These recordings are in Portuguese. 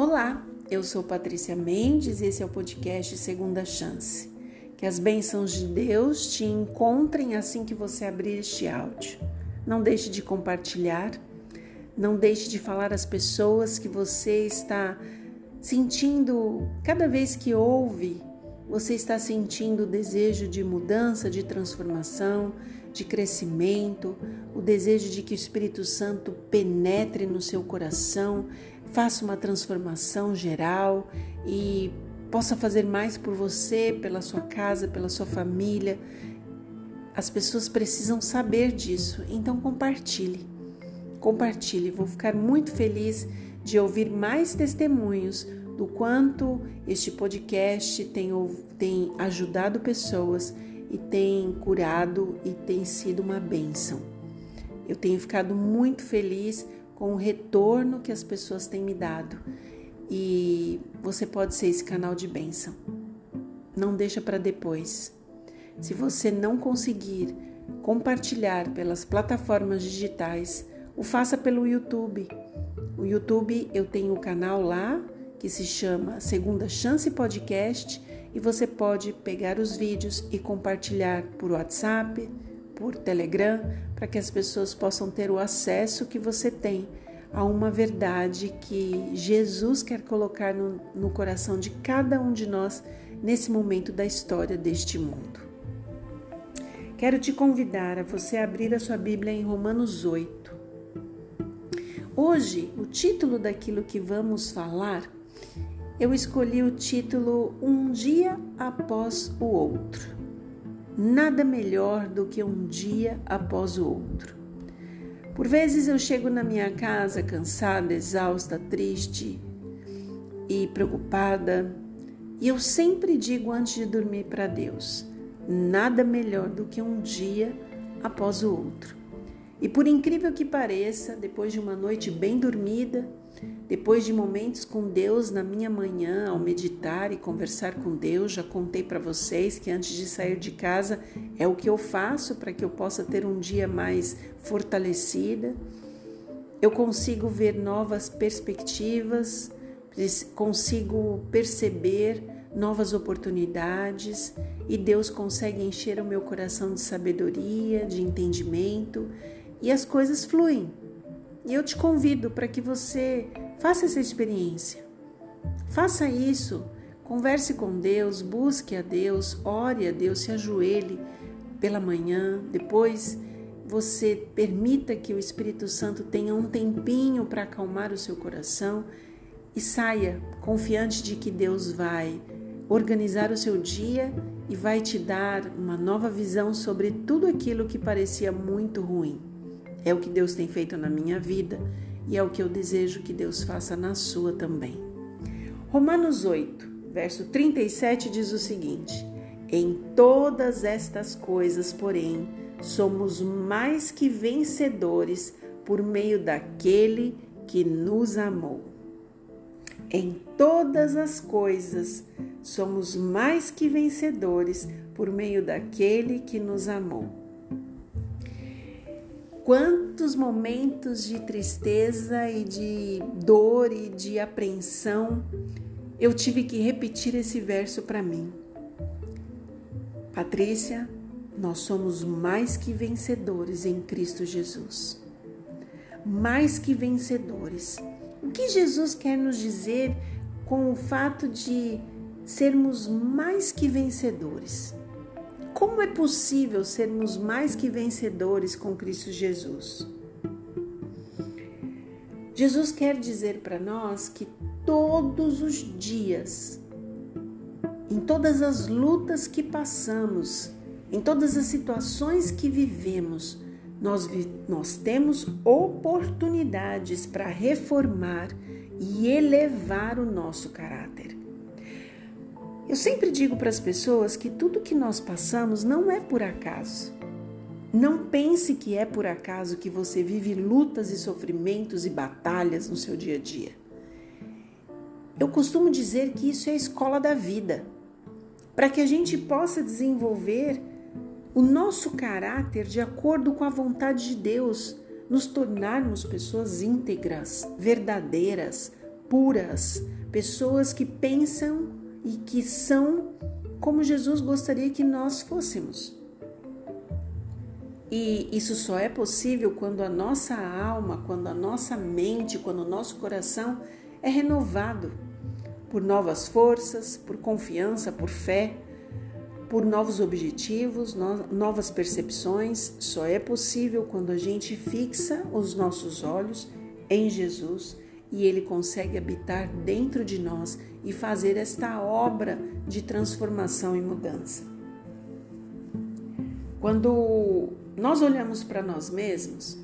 Olá, eu sou Patrícia Mendes e esse é o podcast Segunda Chance. Que as bênçãos de Deus te encontrem assim que você abrir este áudio. Não deixe de compartilhar, não deixe de falar às pessoas que você está sentindo, cada vez que ouve, você está sentindo o desejo de mudança, de transformação, de crescimento, o desejo de que o Espírito Santo penetre no seu coração, faça uma transformação geral e possa fazer mais por você, pela sua casa, pela sua família. As pessoas precisam saber disso, então compartilhe. Compartilhe, vou ficar muito feliz de ouvir mais testemunhos do quanto este podcast tem, tem ajudado pessoas e tem curado e tem sido uma bênção. Eu tenho ficado muito feliz com o retorno que as pessoas têm me dado e você pode ser esse canal de bênção. Não deixa para depois. Se você não conseguir compartilhar pelas plataformas digitais, o faça pelo YouTube. O YouTube eu tenho um canal lá que se chama Segunda Chance Podcast e você pode pegar os vídeos e compartilhar por WhatsApp, por Telegram, para que as pessoas possam ter o acesso que você tem a uma verdade que Jesus quer colocar no, no coração de cada um de nós nesse momento da história deste mundo. Quero te convidar a você abrir a sua Bíblia em Romanos 8. Hoje, o título daquilo que vamos falar eu escolhi o título Um Dia Após o Outro. Nada melhor do que um dia após o outro. Por vezes eu chego na minha casa cansada, exausta, triste e preocupada, e eu sempre digo antes de dormir para Deus: nada melhor do que um dia após o outro. E por incrível que pareça, depois de uma noite bem dormida, depois de momentos com Deus na minha manhã, ao meditar e conversar com Deus, já contei para vocês que antes de sair de casa é o que eu faço para que eu possa ter um dia mais fortalecida. Eu consigo ver novas perspectivas, consigo perceber novas oportunidades e Deus consegue encher o meu coração de sabedoria, de entendimento e as coisas fluem. E eu te convido para que você faça essa experiência. Faça isso. Converse com Deus, busque a Deus, ore a Deus, se ajoelhe pela manhã. Depois você permita que o Espírito Santo tenha um tempinho para acalmar o seu coração e saia confiante de que Deus vai organizar o seu dia e vai te dar uma nova visão sobre tudo aquilo que parecia muito ruim. É o que Deus tem feito na minha vida e é o que eu desejo que Deus faça na sua também. Romanos 8, verso 37 diz o seguinte: Em todas estas coisas, porém, somos mais que vencedores por meio daquele que nos amou. Em todas as coisas, somos mais que vencedores por meio daquele que nos amou. Quantos momentos de tristeza e de dor e de apreensão eu tive que repetir esse verso para mim. Patrícia, nós somos mais que vencedores em Cristo Jesus. Mais que vencedores. O que Jesus quer nos dizer com o fato de sermos mais que vencedores? Como é possível sermos mais que vencedores com Cristo Jesus? Jesus quer dizer para nós que todos os dias, em todas as lutas que passamos, em todas as situações que vivemos, nós, nós temos oportunidades para reformar e elevar o nosso caráter. Eu sempre digo para as pessoas que tudo que nós passamos não é por acaso. Não pense que é por acaso que você vive lutas e sofrimentos e batalhas no seu dia a dia. Eu costumo dizer que isso é a escola da vida, para que a gente possa desenvolver o nosso caráter de acordo com a vontade de Deus, nos tornarmos pessoas íntegras, verdadeiras, puras, pessoas que pensam e que são como Jesus gostaria que nós fôssemos. E isso só é possível quando a nossa alma, quando a nossa mente, quando o nosso coração é renovado por novas forças, por confiança, por fé, por novos objetivos, novas percepções. Só é possível quando a gente fixa os nossos olhos em Jesus e ele consegue habitar dentro de nós e fazer esta obra de transformação e mudança. Quando nós olhamos para nós mesmos,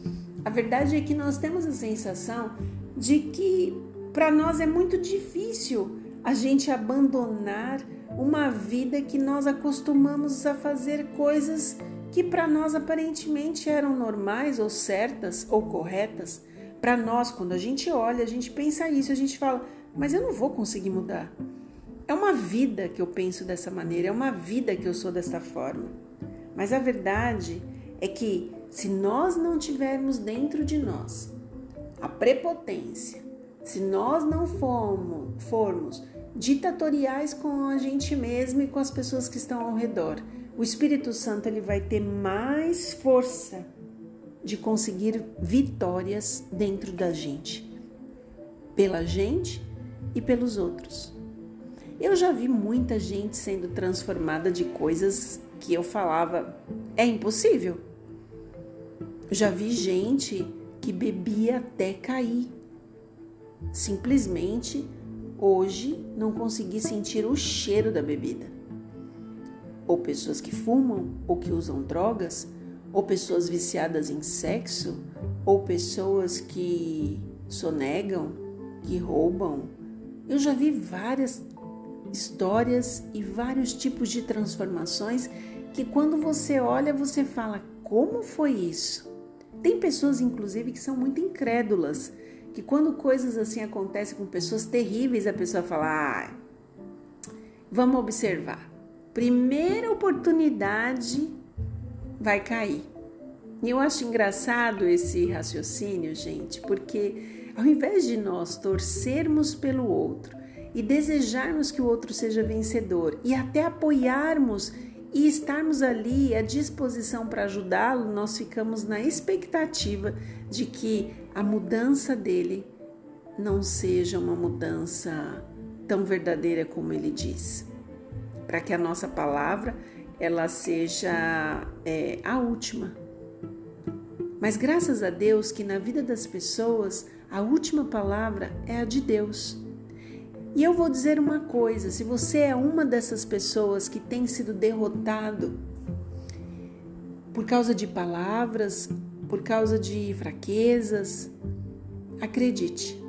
a verdade é que nós temos a sensação de que para nós é muito difícil a gente abandonar uma vida que nós acostumamos a fazer coisas que para nós aparentemente eram normais ou certas ou corretas. Para nós, quando a gente olha, a gente pensa isso, a gente fala, mas eu não vou conseguir mudar. É uma vida que eu penso dessa maneira, é uma vida que eu sou dessa forma. Mas a verdade é que se nós não tivermos dentro de nós a prepotência, se nós não formos, formos ditatoriais com a gente mesmo e com as pessoas que estão ao redor, o Espírito Santo ele vai ter mais força de conseguir vitórias dentro da gente, pela gente e pelos outros. Eu já vi muita gente sendo transformada de coisas que eu falava é impossível. Já vi gente que bebia até cair. Simplesmente hoje não consegui sentir o cheiro da bebida. Ou pessoas que fumam ou que usam drogas, ou pessoas viciadas em sexo, ou pessoas que sonegam, que roubam. Eu já vi várias histórias e vários tipos de transformações que quando você olha, você fala: como foi isso? Tem pessoas, inclusive, que são muito incrédulas, que quando coisas assim acontecem com pessoas terríveis, a pessoa fala: ah, vamos observar. Primeira oportunidade vai cair. E eu acho engraçado esse raciocínio, gente, porque ao invés de nós torcermos pelo outro e desejarmos que o outro seja vencedor e até apoiarmos e estarmos ali à disposição para ajudá-lo, nós ficamos na expectativa de que a mudança dele não seja uma mudança tão verdadeira como ele diz. Para que a nossa palavra ela seja é, a última. Mas graças a Deus que na vida das pessoas a última palavra é a de Deus. E eu vou dizer uma coisa: se você é uma dessas pessoas que tem sido derrotado por causa de palavras, por causa de fraquezas, acredite,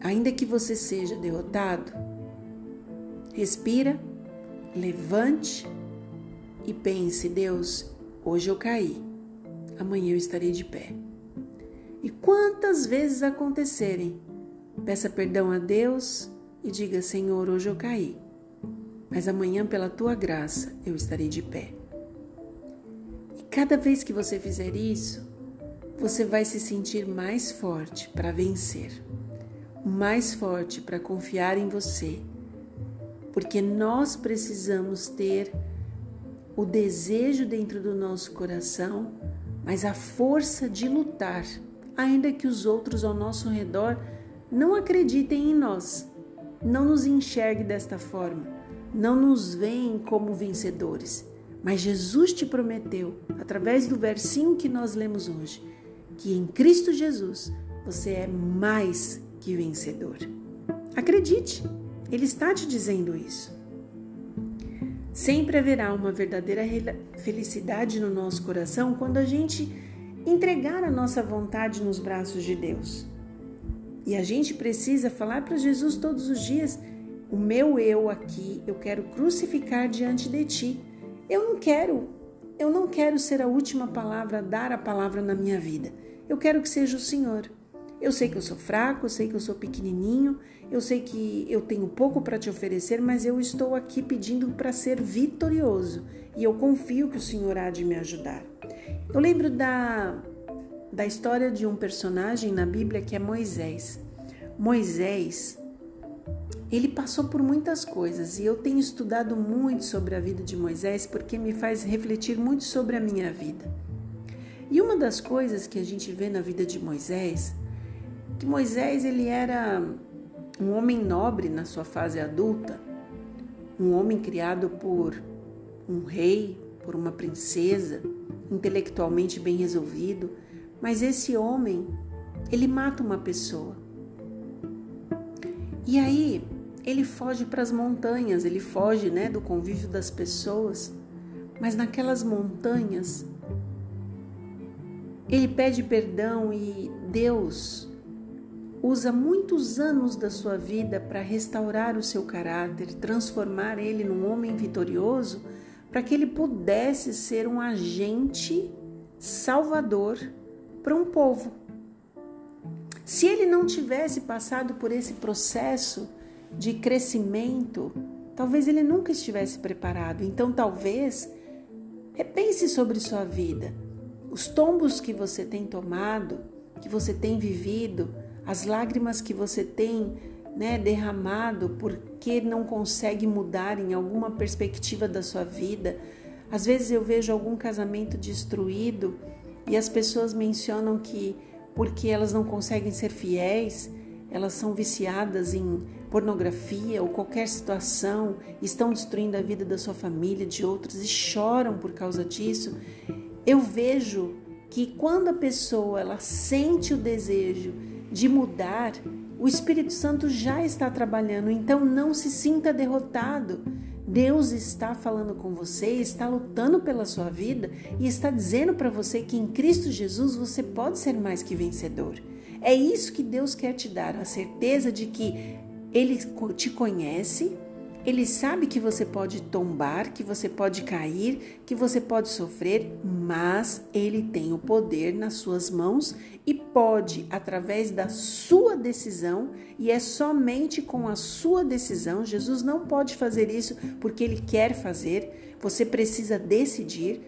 ainda que você seja derrotado, respira, levante e pense: Deus, hoje eu caí, amanhã eu estarei de pé. E quantas vezes acontecerem, Peça perdão a Deus e diga: Senhor, hoje eu caí, mas amanhã, pela tua graça, eu estarei de pé. E cada vez que você fizer isso, você vai se sentir mais forte para vencer, mais forte para confiar em você, porque nós precisamos ter o desejo dentro do nosso coração, mas a força de lutar, ainda que os outros ao nosso redor não acreditem em nós, não nos enxergue desta forma, não nos veem como vencedores. Mas Jesus te prometeu, através do versinho que nós lemos hoje, que em Cristo Jesus você é mais que vencedor. Acredite, Ele está te dizendo isso. Sempre haverá uma verdadeira felicidade no nosso coração quando a gente entregar a nossa vontade nos braços de Deus. E a gente precisa falar para Jesus todos os dias: o meu eu aqui, eu quero crucificar diante de ti. Eu não quero, eu não quero ser a última palavra, dar a palavra na minha vida. Eu quero que seja o Senhor. Eu sei que eu sou fraco, eu sei que eu sou pequenininho, eu sei que eu tenho pouco para te oferecer, mas eu estou aqui pedindo para ser vitorioso e eu confio que o Senhor há de me ajudar. Eu lembro da da história de um personagem na Bíblia que é Moisés. Moisés, ele passou por muitas coisas e eu tenho estudado muito sobre a vida de Moisés porque me faz refletir muito sobre a minha vida. E uma das coisas que a gente vê na vida de Moisés, que Moisés ele era um homem nobre na sua fase adulta, um homem criado por um rei, por uma princesa, intelectualmente bem resolvido, mas esse homem, ele mata uma pessoa. E aí ele foge para as montanhas, ele foge, né, do convívio das pessoas. Mas naquelas montanhas ele pede perdão e Deus usa muitos anos da sua vida para restaurar o seu caráter, transformar ele num homem vitorioso, para que ele pudesse ser um agente salvador para um povo. Se ele não tivesse passado por esse processo de crescimento, talvez ele nunca estivesse preparado. Então, talvez repense sobre sua vida. Os tombos que você tem tomado, que você tem vivido, as lágrimas que você tem né, derramado porque não consegue mudar em alguma perspectiva da sua vida. Às vezes eu vejo algum casamento destruído e as pessoas mencionam que porque elas não conseguem ser fiéis, elas são viciadas em pornografia ou qualquer situação, estão destruindo a vida da sua família, de outros e choram por causa disso. Eu vejo que quando a pessoa ela sente o desejo de mudar, o Espírito Santo já está trabalhando, então não se sinta derrotado. Deus está falando com você, está lutando pela sua vida e está dizendo para você que em Cristo Jesus você pode ser mais que vencedor. É isso que Deus quer te dar, a certeza de que Ele te conhece, ele sabe que você pode tombar, que você pode cair, que você pode sofrer, mas ele tem o poder nas suas mãos e pode, através da sua decisão, e é somente com a sua decisão, Jesus não pode fazer isso porque ele quer fazer, você precisa decidir.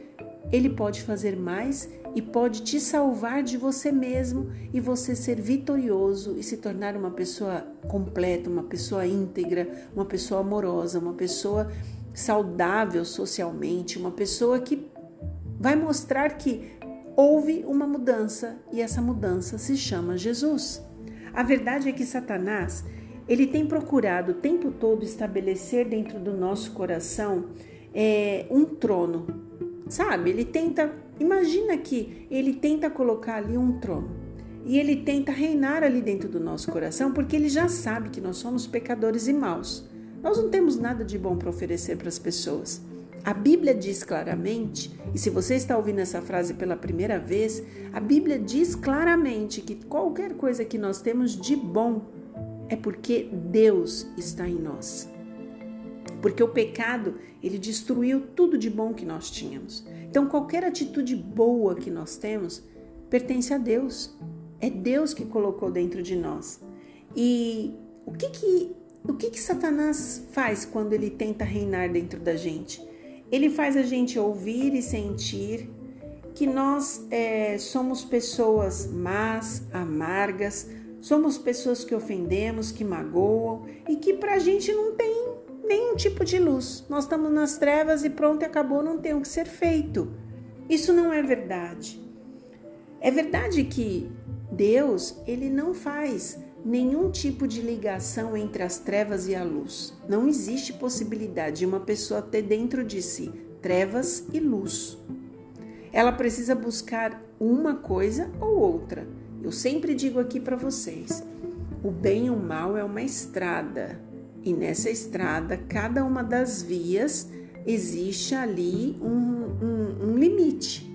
Ele pode fazer mais e pode te salvar de você mesmo e você ser vitorioso e se tornar uma pessoa completa, uma pessoa íntegra, uma pessoa amorosa, uma pessoa saudável socialmente, uma pessoa que vai mostrar que houve uma mudança e essa mudança se chama Jesus. A verdade é que Satanás, ele tem procurado o tempo todo estabelecer dentro do nosso coração é, um trono, sabe? Ele tenta Imagina que ele tenta colocar ali um trono e ele tenta reinar ali dentro do nosso coração, porque ele já sabe que nós somos pecadores e maus. Nós não temos nada de bom para oferecer para as pessoas. A Bíblia diz claramente, e se você está ouvindo essa frase pela primeira vez, a Bíblia diz claramente que qualquer coisa que nós temos de bom é porque Deus está em nós. Porque o pecado, ele destruiu tudo de bom que nós tínhamos. Então, qualquer atitude boa que nós temos pertence a Deus. É Deus que colocou dentro de nós. E o que que, o que, que Satanás faz quando ele tenta reinar dentro da gente? Ele faz a gente ouvir e sentir que nós é, somos pessoas más, amargas, somos pessoas que ofendemos, que magoam e que para a gente não tem nenhum tipo de luz. Nós estamos nas trevas e pronto, acabou, não tem o que ser feito. Isso não é verdade. É verdade que Deus, ele não faz nenhum tipo de ligação entre as trevas e a luz. Não existe possibilidade de uma pessoa ter dentro de si trevas e luz. Ela precisa buscar uma coisa ou outra. Eu sempre digo aqui para vocês: o bem e o mal é uma estrada. E nessa estrada, cada uma das vias existe ali um, um, um limite.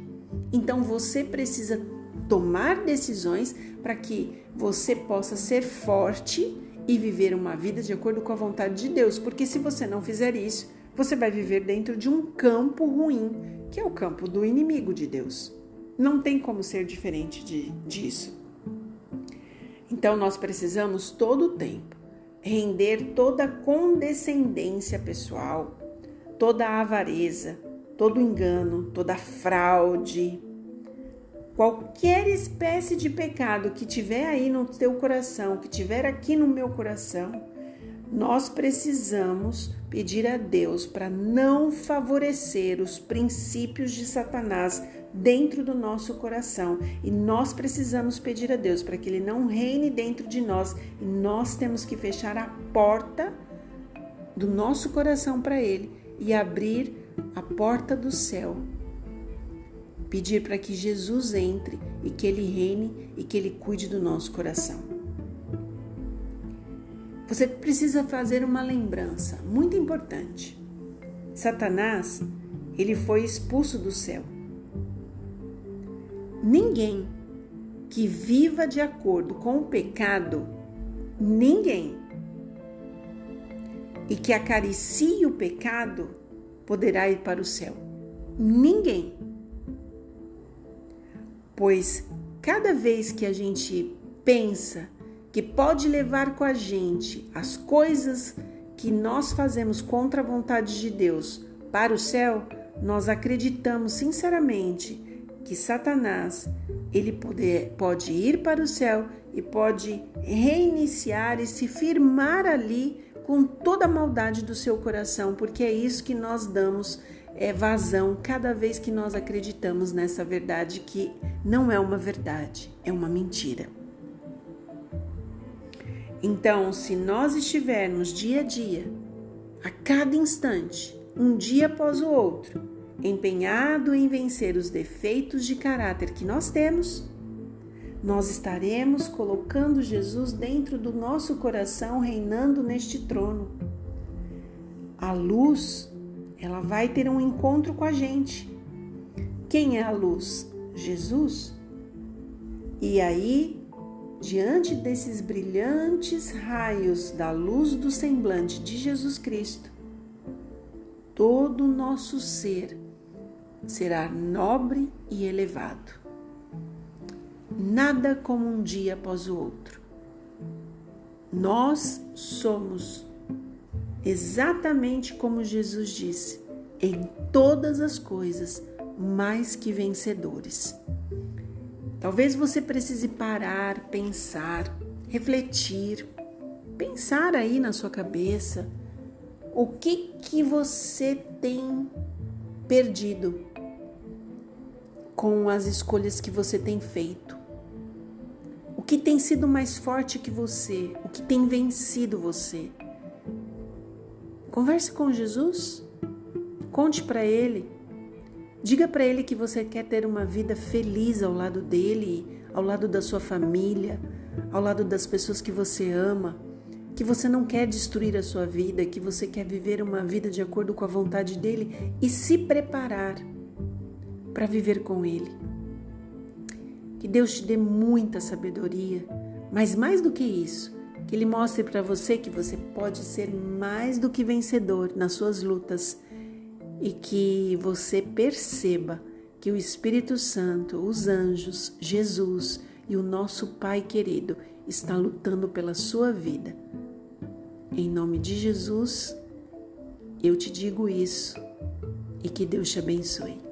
Então você precisa tomar decisões para que você possa ser forte e viver uma vida de acordo com a vontade de Deus. Porque se você não fizer isso, você vai viver dentro de um campo ruim, que é o campo do inimigo de Deus. Não tem como ser diferente de, disso. Então nós precisamos todo o tempo render toda condescendência pessoal, toda avareza, todo engano, toda fraude, qualquer espécie de pecado que tiver aí no teu coração, que tiver aqui no meu coração, nós precisamos pedir a Deus para não favorecer os princípios de Satanás dentro do nosso coração. E nós precisamos pedir a Deus para que ele não reine dentro de nós. E nós temos que fechar a porta do nosso coração para ele e abrir a porta do céu. Pedir para que Jesus entre e que ele reine e que ele cuide do nosso coração. Você precisa fazer uma lembrança muito importante. Satanás, ele foi expulso do céu. Ninguém que viva de acordo com o pecado, ninguém, e que acaricie o pecado, poderá ir para o céu. Ninguém. Pois cada vez que a gente pensa que pode levar com a gente as coisas que nós fazemos contra a vontade de Deus para o céu, nós acreditamos sinceramente que Satanás ele pode, ir para o céu e pode reiniciar e se firmar ali com toda a maldade do seu coração, porque é isso que nós damos é, vazão cada vez que nós acreditamos nessa verdade que não é uma verdade, é uma mentira. Então, se nós estivermos dia a dia, a cada instante, um dia após o outro, empenhado em vencer os defeitos de caráter que nós temos, nós estaremos colocando Jesus dentro do nosso coração, reinando neste trono. A luz, ela vai ter um encontro com a gente. Quem é a luz? Jesus. E aí diante desses brilhantes raios da luz do semblante de Jesus Cristo, todo o nosso ser será nobre e elevado. Nada como um dia após o outro. Nós somos exatamente como Jesus disse, em todas as coisas mais que vencedores. Talvez você precise parar, pensar, refletir, pensar aí na sua cabeça o que que você tem perdido com as escolhas que você tem feito. O que tem sido mais forte que você? O que tem vencido você? Converse com Jesus. Conte para ele Diga para ele que você quer ter uma vida feliz ao lado dele, ao lado da sua família, ao lado das pessoas que você ama, que você não quer destruir a sua vida, que você quer viver uma vida de acordo com a vontade dele e se preparar para viver com ele. Que Deus te dê muita sabedoria, mas mais do que isso, que ele mostre para você que você pode ser mais do que vencedor nas suas lutas e que você perceba que o Espírito Santo, os anjos, Jesus e o nosso Pai querido está lutando pela sua vida. Em nome de Jesus, eu te digo isso e que Deus te abençoe.